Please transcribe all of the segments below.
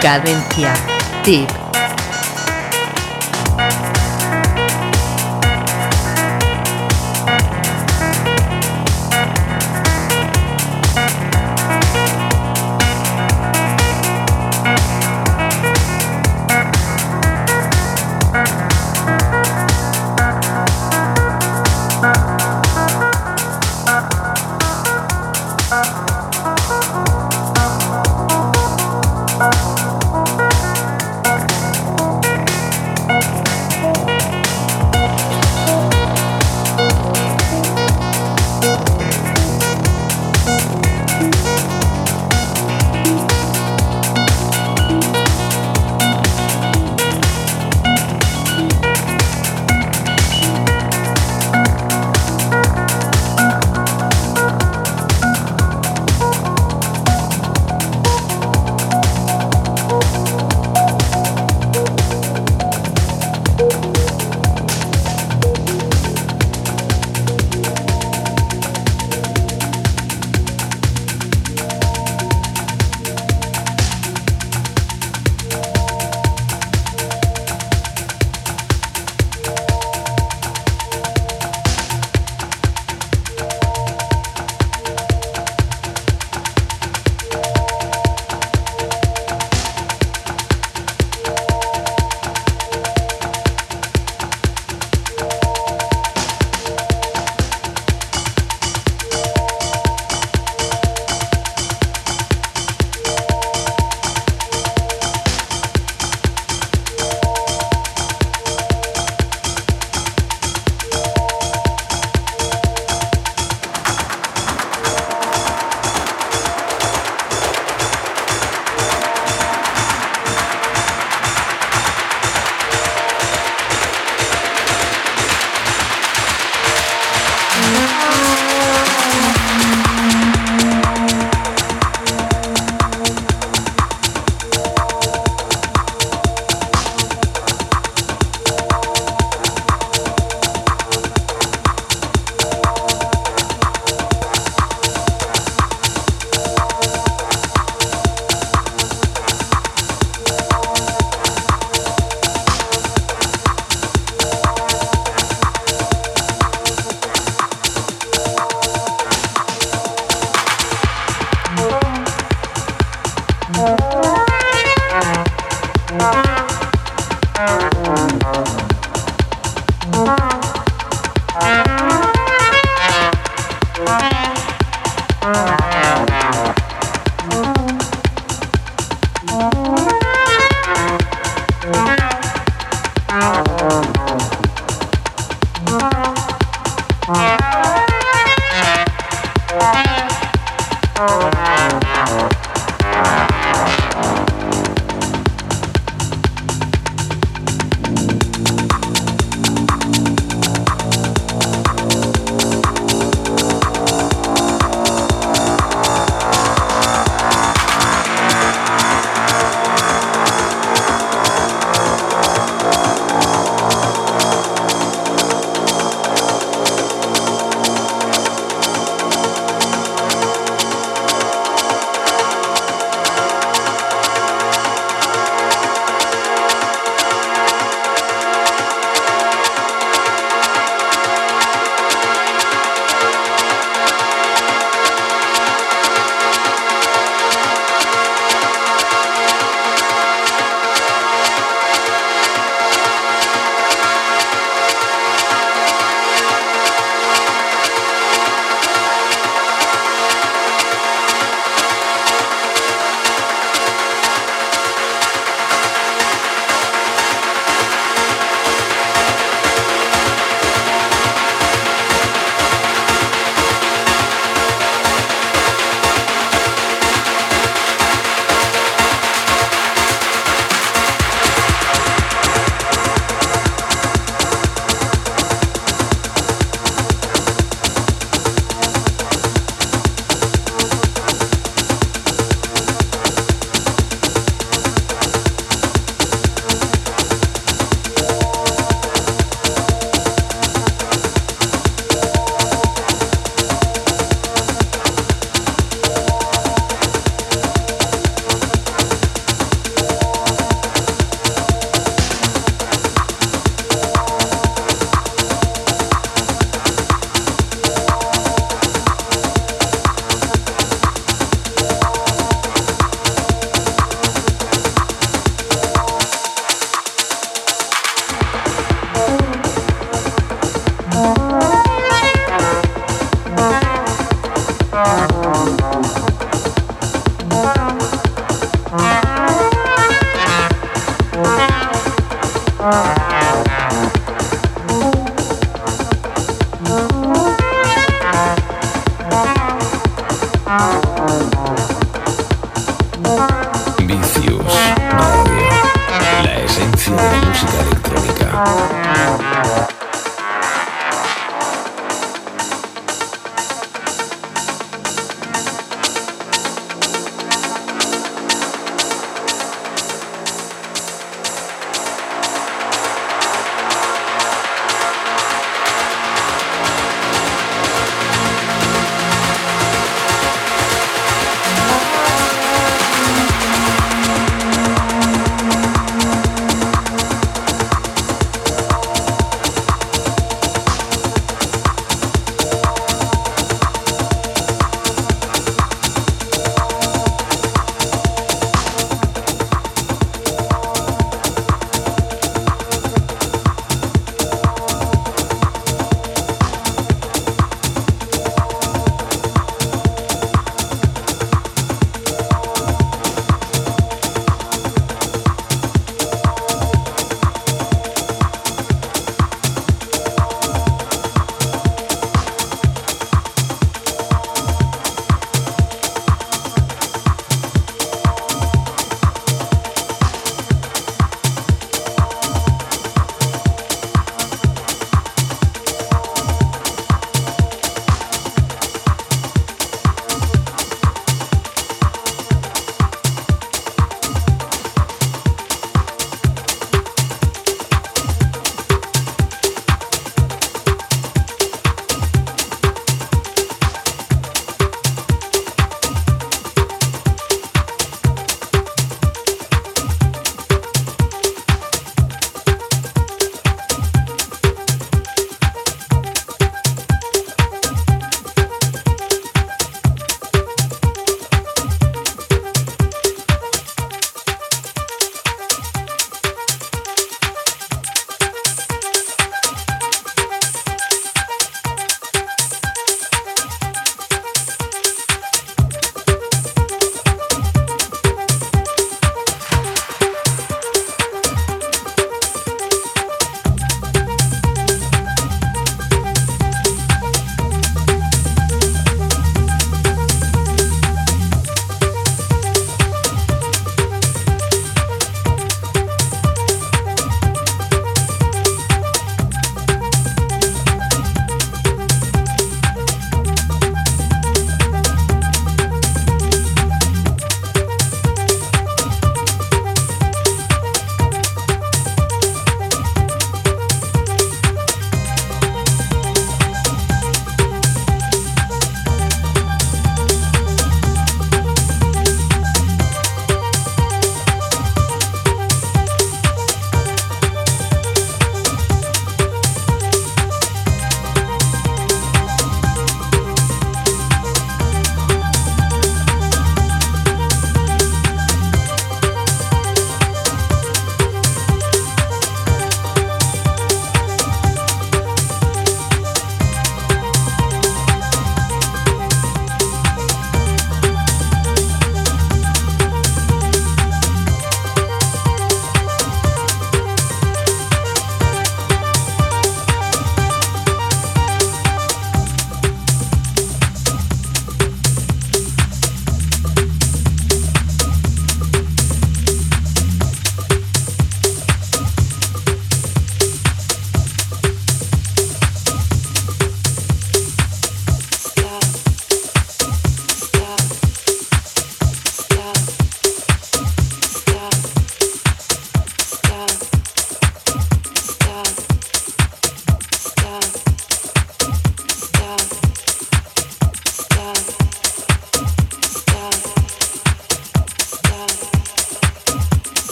Cadencia. Tip.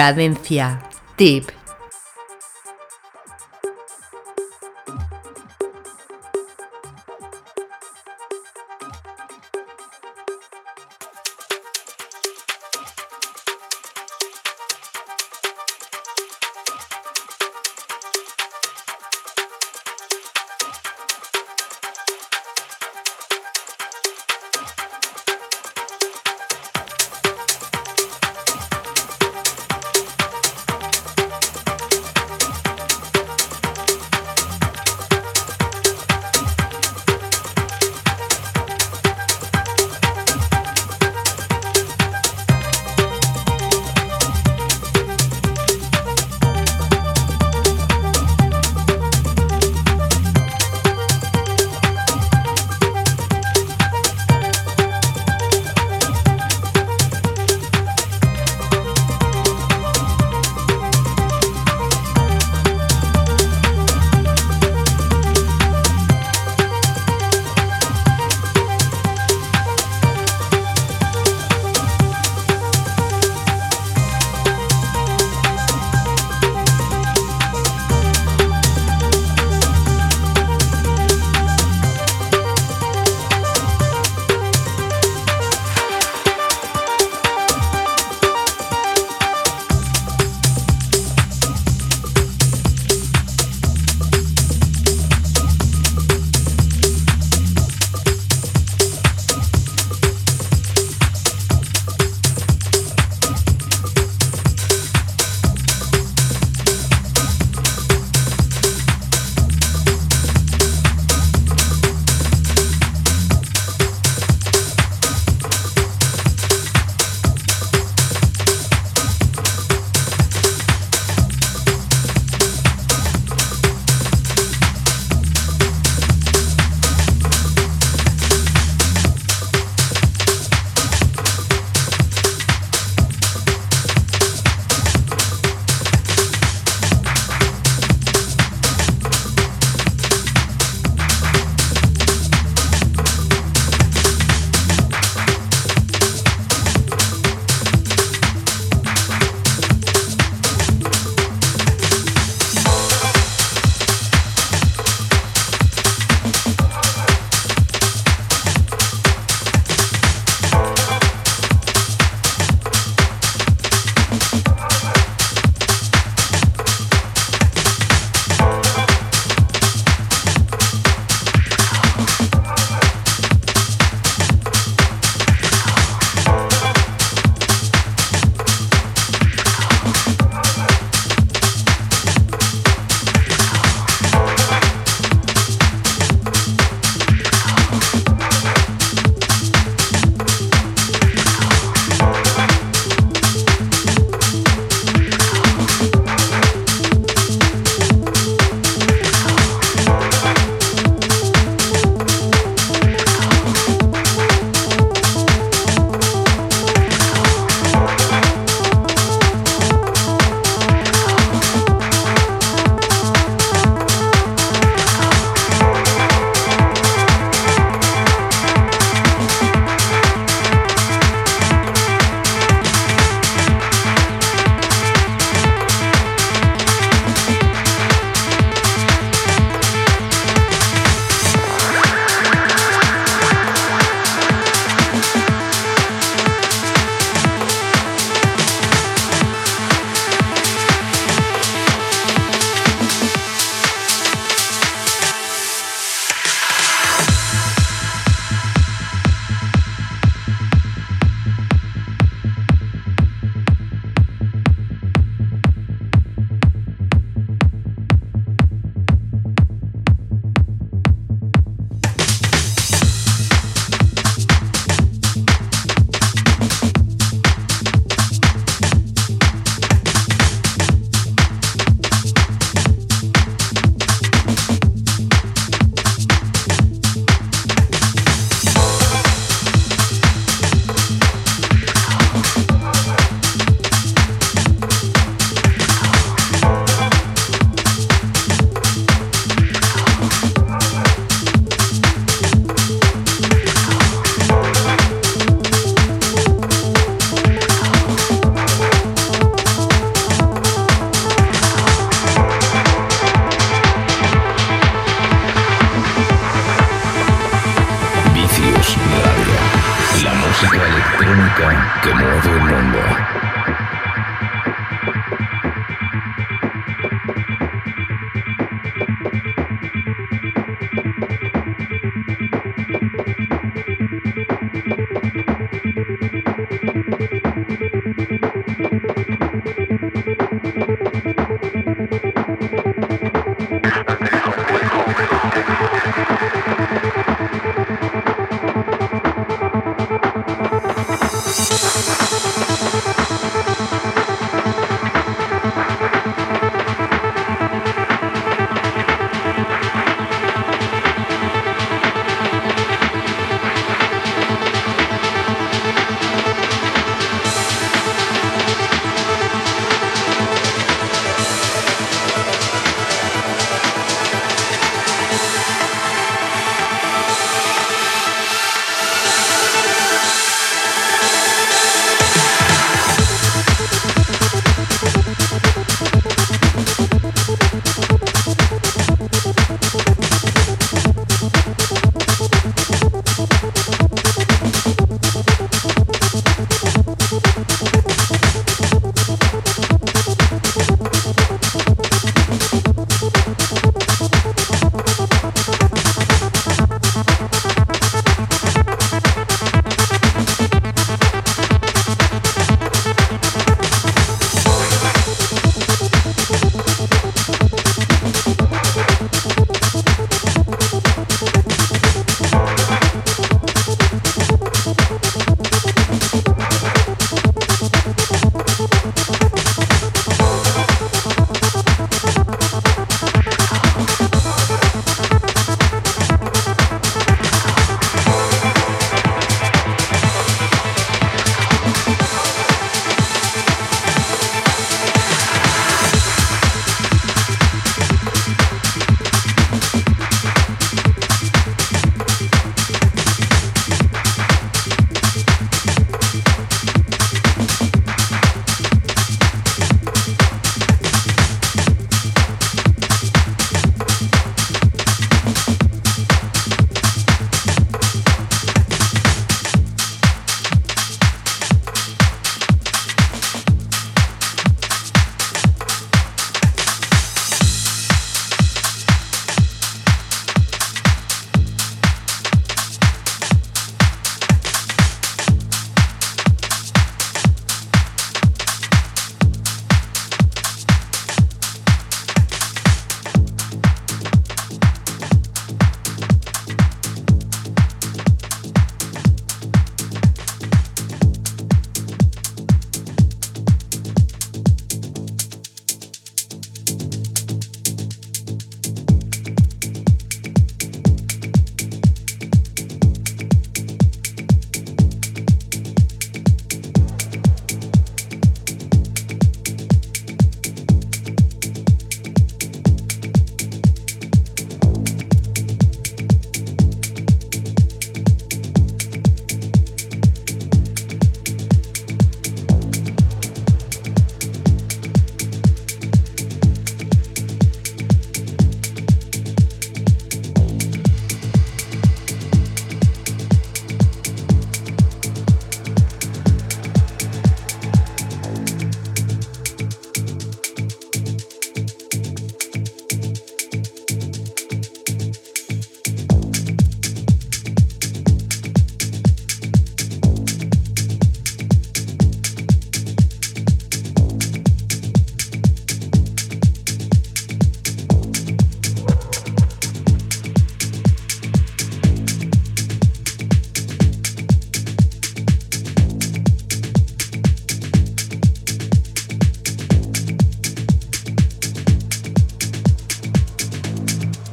Cadencia. Tip.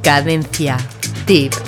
Cadencia. Tip.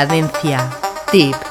Cadencia. Tip.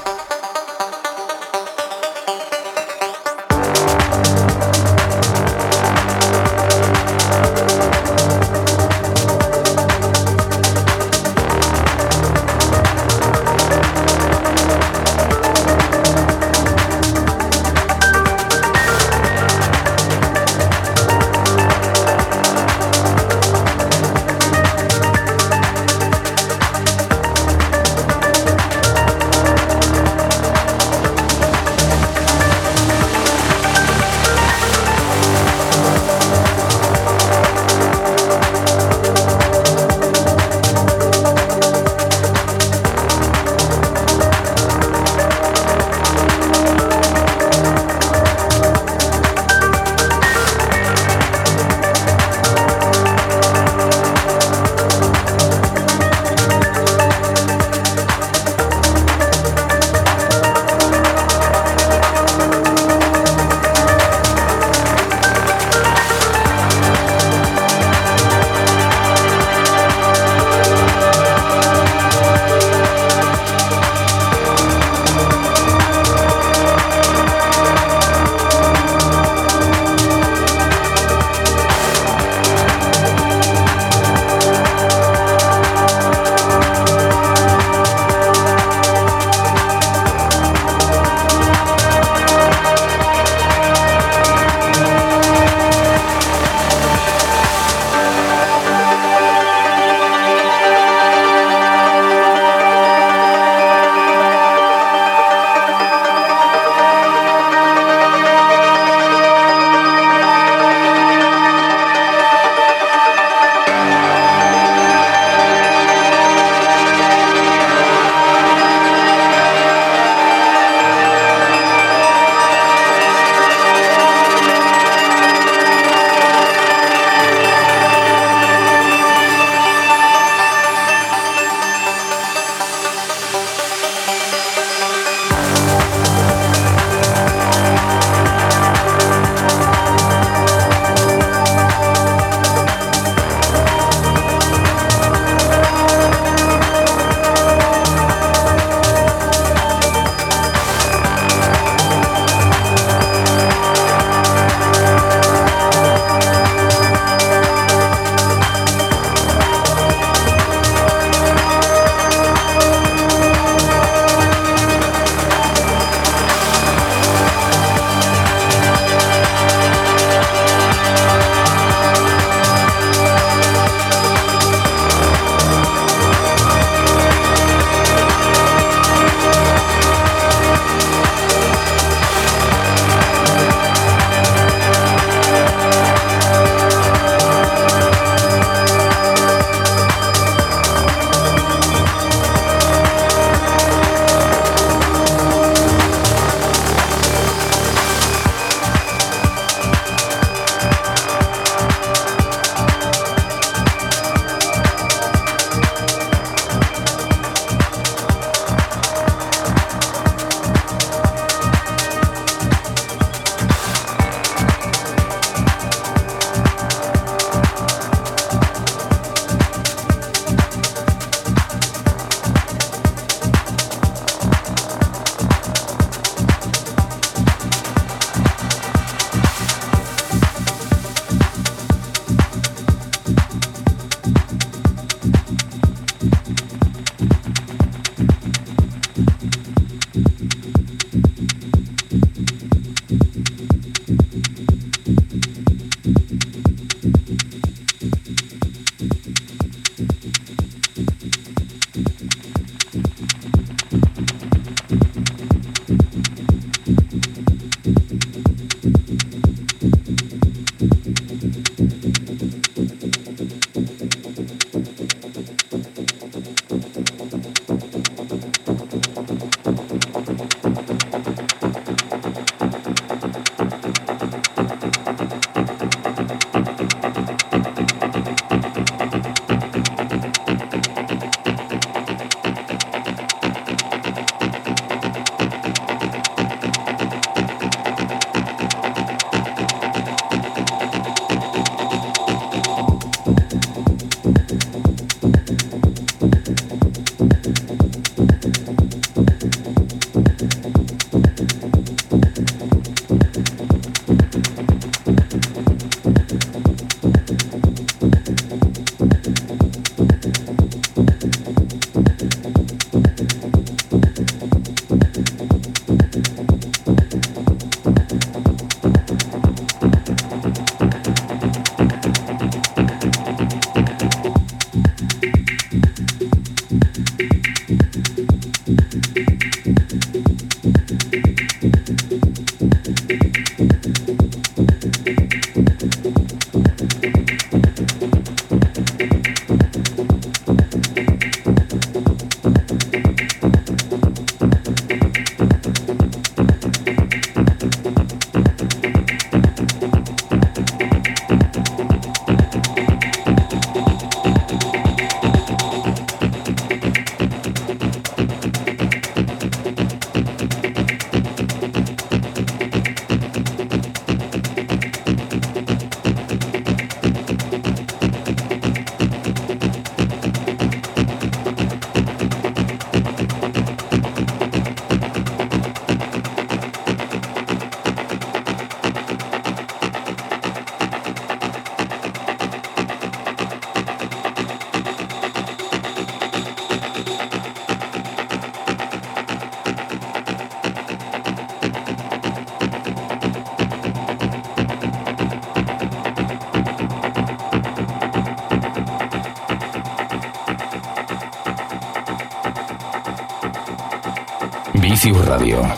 Radio.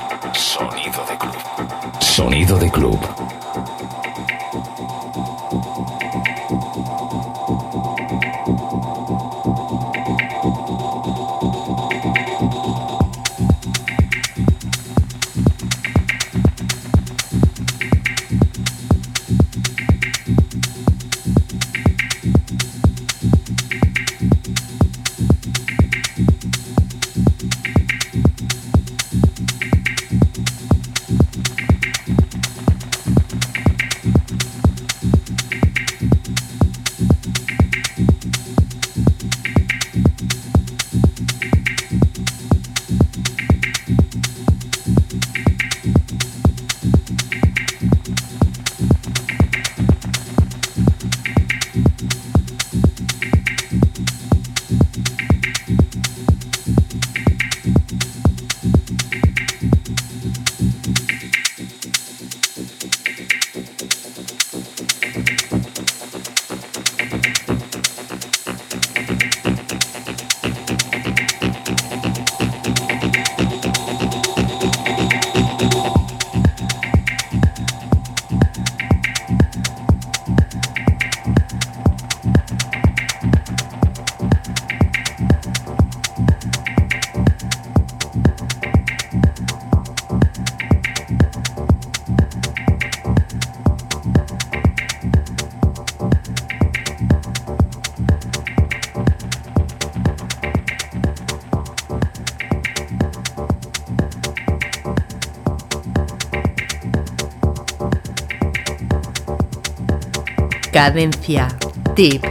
Cadencia. Tip.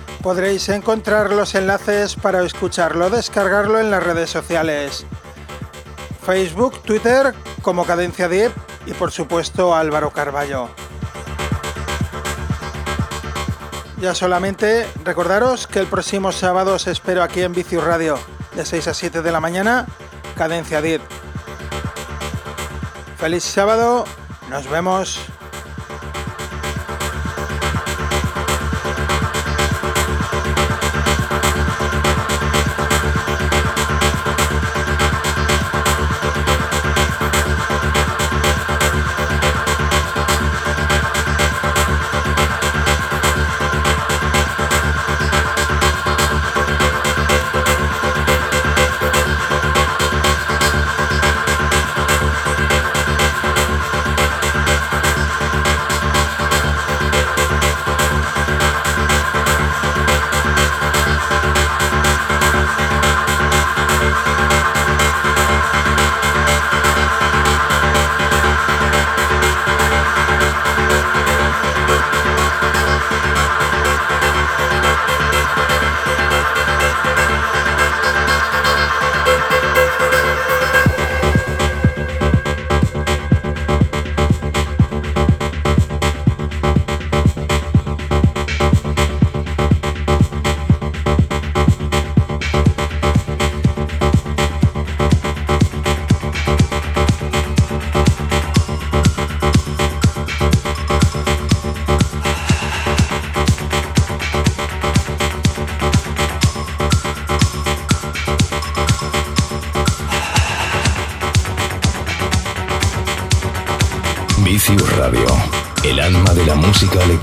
podréis encontrar los enlaces para escucharlo, descargarlo en las redes sociales. Facebook, Twitter como Cadencia Deep y por supuesto Álvaro Carballo. Ya solamente recordaros que el próximo sábado os espero aquí en Vicius Radio de 6 a 7 de la mañana, Cadencia Deep. Feliz sábado, nos vemos.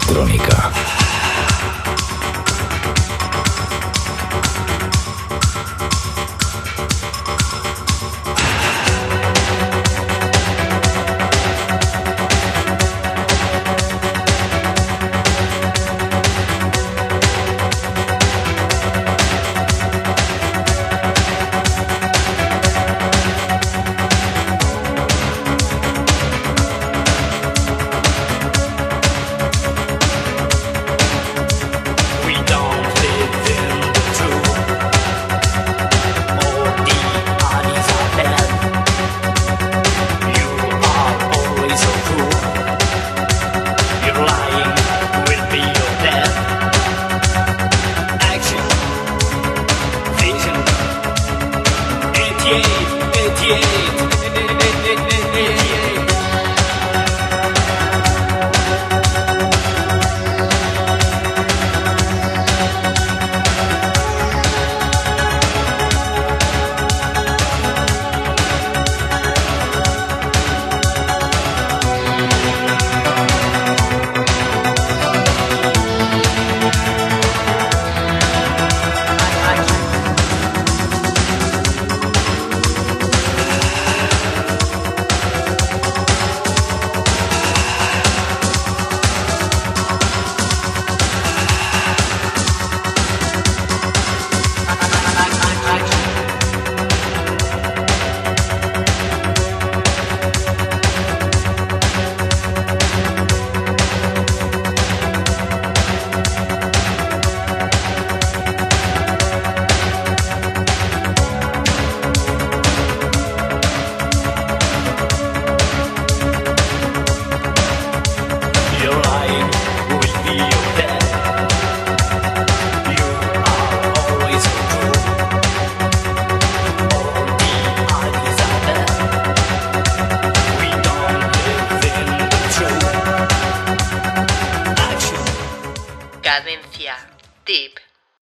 Electrónica.